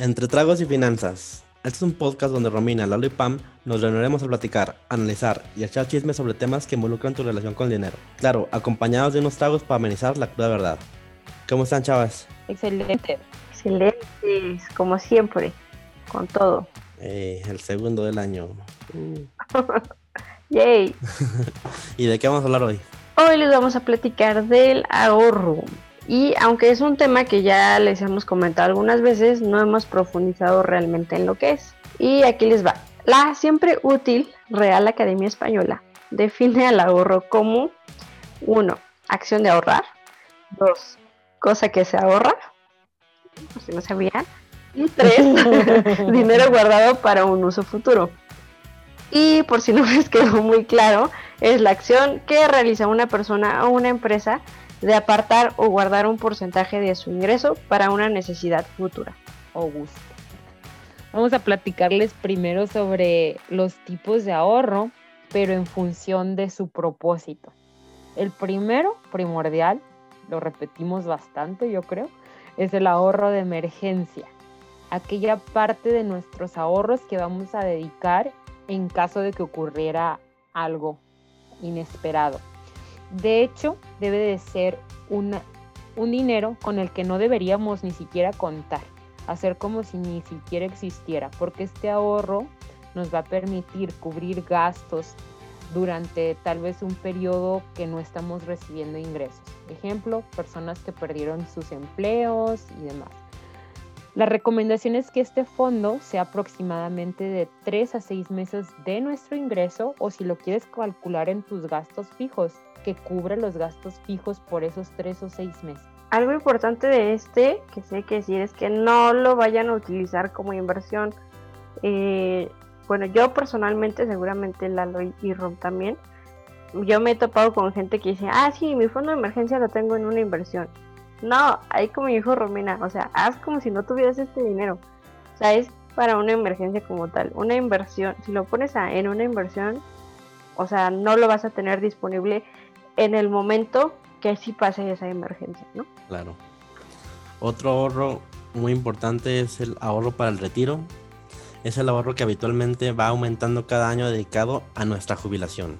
Entre tragos y finanzas. Este es un podcast donde Romina, Lalo y Pam nos reuniremos a platicar, analizar y echar chismes sobre temas que involucran tu relación con el dinero. Claro, acompañados de unos tragos para amenizar la cruda verdad. ¿Cómo están, chavas? Excelente. Excelentes, como siempre, con todo. Eh, el segundo del año. Yay. ¿Y de qué vamos a hablar hoy? Hoy les vamos a platicar del ahorro. Y aunque es un tema que ya les hemos comentado algunas veces, no hemos profundizado realmente en lo que es. Y aquí les va. La siempre útil Real Academia Española define al ahorro como 1. Acción de ahorrar. 2. Cosa que se ahorra. Si no sabían. Y 3. dinero guardado para un uso futuro. Y por si no les quedó muy claro, es la acción que realiza una persona o una empresa de apartar o guardar un porcentaje de su ingreso para una necesidad futura o gusto. Vamos a platicarles primero sobre los tipos de ahorro, pero en función de su propósito. El primero, primordial, lo repetimos bastante, yo creo, es el ahorro de emergencia. Aquella parte de nuestros ahorros que vamos a dedicar en caso de que ocurriera algo inesperado. De hecho, debe de ser un dinero con el que no deberíamos ni siquiera contar, hacer como si ni siquiera existiera, porque este ahorro nos va a permitir cubrir gastos durante tal vez un periodo que no estamos recibiendo ingresos. Ejemplo, personas que perdieron sus empleos y demás. La recomendación es que este fondo sea aproximadamente de 3 a 6 meses de nuestro ingreso o si lo quieres calcular en tus gastos fijos, que cubre los gastos fijos por esos 3 o 6 meses. Algo importante de este que sé que decir es que no lo vayan a utilizar como inversión. Eh, bueno, yo personalmente, seguramente Lalo y Rom también, yo me he topado con gente que dice, ah, sí, mi fondo de emergencia lo tengo en una inversión no, ahí como dijo Romina, o sea, haz como si no tuvieras este dinero. O sea, es para una emergencia como tal. Una inversión, si lo pones en una inversión, o sea, no lo vas a tener disponible en el momento que sí pase esa emergencia, ¿no? Claro. Otro ahorro muy importante es el ahorro para el retiro. Es el ahorro que habitualmente va aumentando cada año dedicado a nuestra jubilación.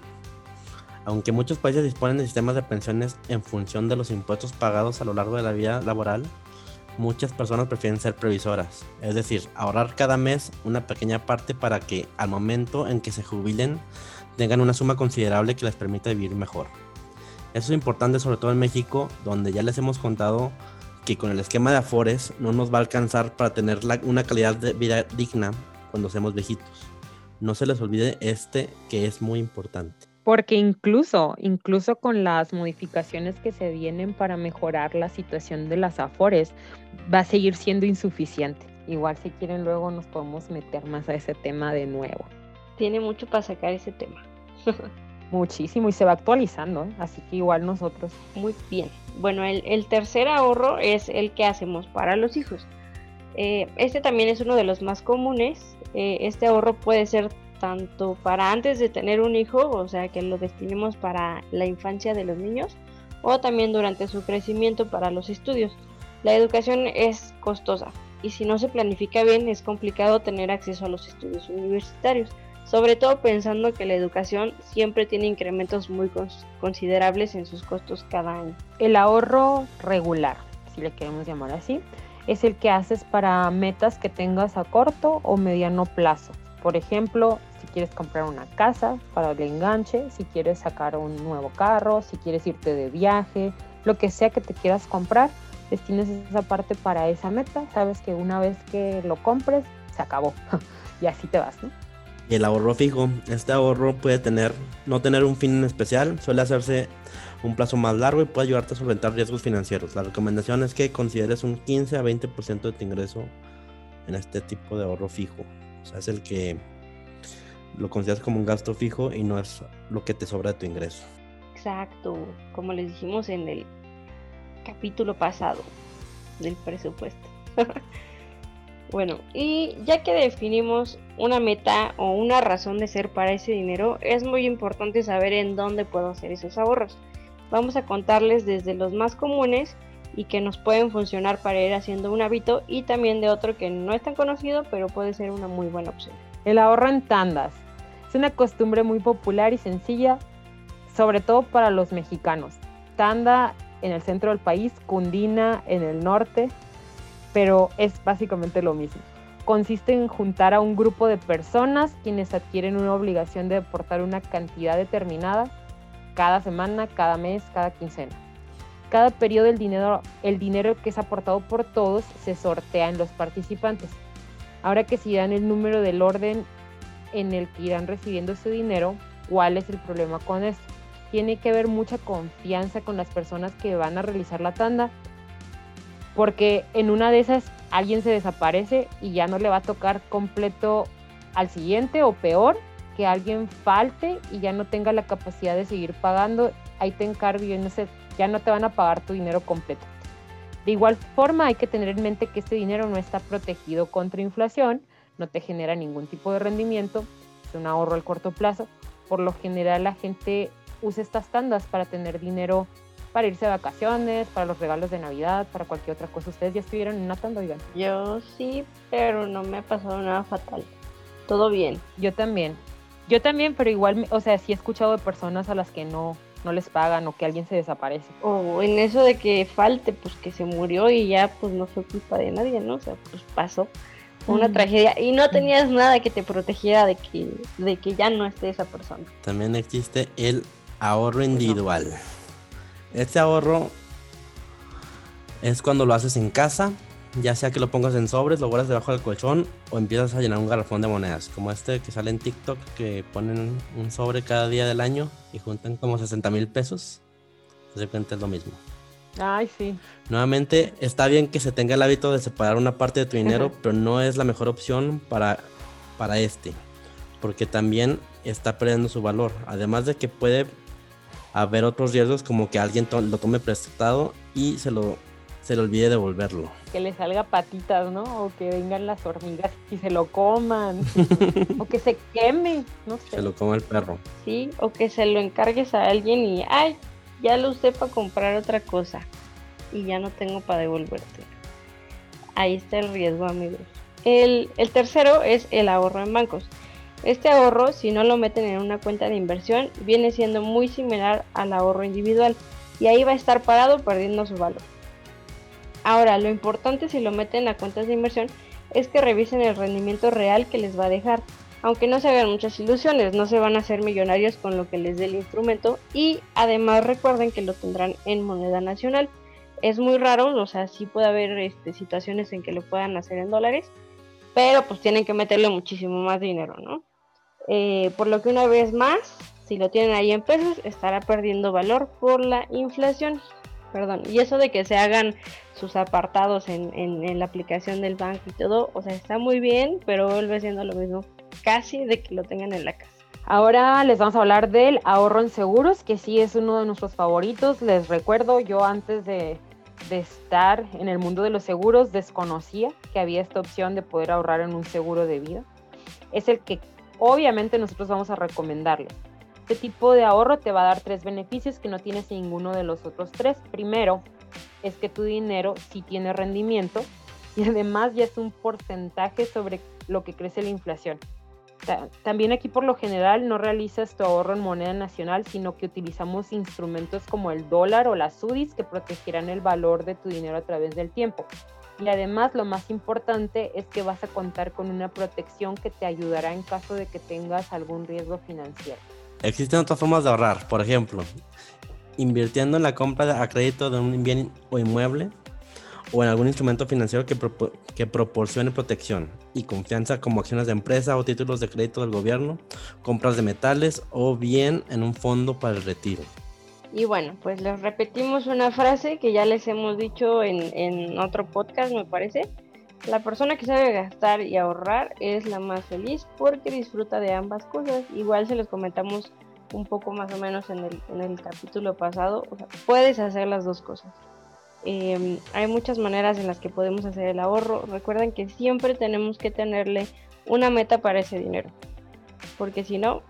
Aunque muchos países disponen de sistemas de pensiones en función de los impuestos pagados a lo largo de la vida laboral, muchas personas prefieren ser previsoras, es decir, ahorrar cada mes una pequeña parte para que al momento en que se jubilen tengan una suma considerable que les permita vivir mejor. Eso es importante sobre todo en México, donde ya les hemos contado que con el esquema de Afores no nos va a alcanzar para tener una calidad de vida digna cuando seamos viejitos. No se les olvide este que es muy importante. Porque incluso, incluso con las modificaciones que se vienen para mejorar la situación de las afores, va a seguir siendo insuficiente. Igual si quieren luego nos podemos meter más a ese tema de nuevo. Tiene mucho para sacar ese tema. Muchísimo y se va actualizando, ¿eh? así que igual nosotros. Muy bien. Bueno, el, tercer ahorro es el que hacemos para los hijos. Eh, este también es uno de los más comunes. Eh, este ahorro puede ser tanto para antes de tener un hijo, o sea, que lo destinemos para la infancia de los niños, o también durante su crecimiento para los estudios. La educación es costosa y si no se planifica bien es complicado tener acceso a los estudios universitarios, sobre todo pensando que la educación siempre tiene incrementos muy considerables en sus costos cada año. El ahorro regular, si le queremos llamar así, es el que haces para metas que tengas a corto o mediano plazo. Por ejemplo, quieres comprar una casa para el enganche, si quieres sacar un nuevo carro, si quieres irte de viaje, lo que sea que te quieras comprar, destines esa parte para esa meta, sabes que una vez que lo compres, se acabó y así te vas, ¿no? El ahorro fijo, este ahorro puede tener, no tener un fin especial, suele hacerse un plazo más largo y puede ayudarte a solventar riesgos financieros. La recomendación es que consideres un 15 a 20% de tu ingreso en este tipo de ahorro fijo. O sea, es el que lo consideras como un gasto fijo y no es lo que te sobra de tu ingreso. Exacto, como les dijimos en el capítulo pasado del presupuesto. bueno, y ya que definimos una meta o una razón de ser para ese dinero, es muy importante saber en dónde puedo hacer esos ahorros. Vamos a contarles desde los más comunes y que nos pueden funcionar para ir haciendo un hábito y también de otro que no es tan conocido pero puede ser una muy buena opción. El ahorro en tandas. Es una costumbre muy popular y sencilla, sobre todo para los mexicanos. Tanda en el centro del país, Cundina en el norte, pero es básicamente lo mismo. Consiste en juntar a un grupo de personas quienes adquieren una obligación de aportar una cantidad determinada cada semana, cada mes, cada quincena. Cada periodo el dinero, el dinero que es aportado por todos se sortea en los participantes. Ahora que si dan el número del orden en el que irán recibiendo su dinero, ¿cuál es el problema con esto? Tiene que haber mucha confianza con las personas que van a realizar la tanda, porque en una de esas alguien se desaparece y ya no le va a tocar completo al siguiente o peor, que alguien falte y ya no tenga la capacidad de seguir pagando, ahí te encargo y no sé, ya no te van a pagar tu dinero completo. De igual forma, hay que tener en mente que este dinero no está protegido contra inflación, no te genera ningún tipo de rendimiento, es un ahorro al corto plazo. Por lo general, la gente usa estas tandas para tener dinero para irse de vacaciones, para los regalos de Navidad, para cualquier otra cosa. ¿Ustedes ya estuvieron en una tanda, oigan? Yo sí, pero no me ha pasado nada fatal. Todo bien. Yo también. Yo también, pero igual, o sea, sí he escuchado de personas a las que no, no les pagan o que alguien se desaparece. O en eso de que falte, pues que se murió y ya pues no fue culpa de nadie, ¿no? O sea, pues pasó una tragedia y no tenías nada que te protegiera de que, de que ya no esté esa persona. También existe el ahorro individual. Este ahorro es cuando lo haces en casa ya sea que lo pongas en sobres, lo guardas debajo del colchón o empiezas a llenar un garrafón de monedas, como este que sale en TikTok, que ponen un sobre cada día del año y juntan como 60 mil pesos. De repente es lo mismo. Ay, sí. Nuevamente, está bien que se tenga el hábito de separar una parte de tu dinero, pero no es la mejor opción para, para este, porque también está perdiendo su valor. Además de que puede haber otros riesgos como que alguien lo tome prestado y se lo se le olvide devolverlo. Que le salga patitas, ¿no? O que vengan las hormigas y se lo coman. o que se queme, no sé. Se lo coma el perro. Sí, o que se lo encargues a alguien y, ay, ya lo usé para comprar otra cosa y ya no tengo para devolverte. Ahí está el riesgo, amigos. El, el tercero es el ahorro en bancos. Este ahorro, si no lo meten en una cuenta de inversión, viene siendo muy similar al ahorro individual y ahí va a estar parado perdiendo su valor. Ahora, lo importante si lo meten a cuentas de inversión es que revisen el rendimiento real que les va a dejar. Aunque no se hagan muchas ilusiones, no se van a hacer millonarios con lo que les dé el instrumento y además recuerden que lo tendrán en moneda nacional. Es muy raro, o sea, sí puede haber este, situaciones en que lo puedan hacer en dólares, pero pues tienen que meterle muchísimo más dinero, ¿no? Eh, por lo que una vez más, si lo tienen ahí en pesos, estará perdiendo valor por la inflación perdón. Y eso de que se hagan sus apartados en, en, la aplicación del banco y todo, o sea, está muy bien, pero vuelve siendo lo mismo casi de que lo tengan en la casa. Ahora les vamos a hablar del ahorro en seguros, que sí es uno de nuestros favoritos. Les recuerdo, yo antes de, estar en el mundo de los seguros desconocía que había esta opción de poder ahorrar en un seguro de vida. Es el que obviamente nosotros vamos a recomendarles. Este tipo de ahorro te va a dar tres beneficios que no tienes ninguno de los otros tres. Primero, es que tu dinero sí tiene rendimiento y además ya es un porcentaje sobre lo que crece la inflación. También aquí por lo general no realizas tu ahorro en moneda nacional, sino que utilizamos instrumentos como el dólar o las SUDIs que protegerán el valor de tu dinero a través del tiempo. Y además lo más importante es que vas a contar con una protección que te ayudará en caso de que tengas algún riesgo financiero. Existen otras formas de ahorrar, por ejemplo, invirtiendo en la compra a crédito de un bien o inmueble o en algún instrumento financiero que, que proporcione protección y confianza como acciones de empresa o títulos de crédito del gobierno, compras de metales o bien en un fondo para el retiro. Y bueno, pues les repetimos una frase que ya les hemos dicho en, en otro podcast, me parece la persona que sabe gastar y ahorrar es la más feliz porque disfruta de ambas cosas. Igual se los comentamos un poco más o menos en el, capítulo pasado. O sea, puedes hacer las dos cosas. Em, hay muchas maneras en las que podemos hacer el ahorro. Recuerden que siempre tenemos que tenerle una meta para ese dinero. Porque si no,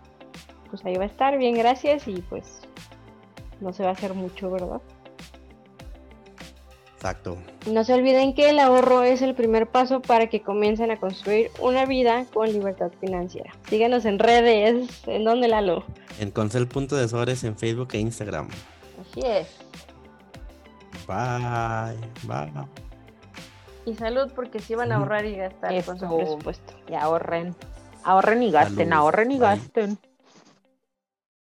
pues ahí va a estar bien, gracias y pues no se va a hacer mucho, ¿verdad? Exacto. No se olviden que el ahorro es el primer paso para que comiencen a construir una vida con libertad financiera. Síganos en redes, ¿en dónde Lalo? En Concel.desores en Facebook e Instagram. Así es. Bye. Bye. Y salud porque si van a ahorrar y gastar con su Eso. presupuesto. Y ahorren. Ahorren y gasten, Salud. ahorren y Bye. gasten.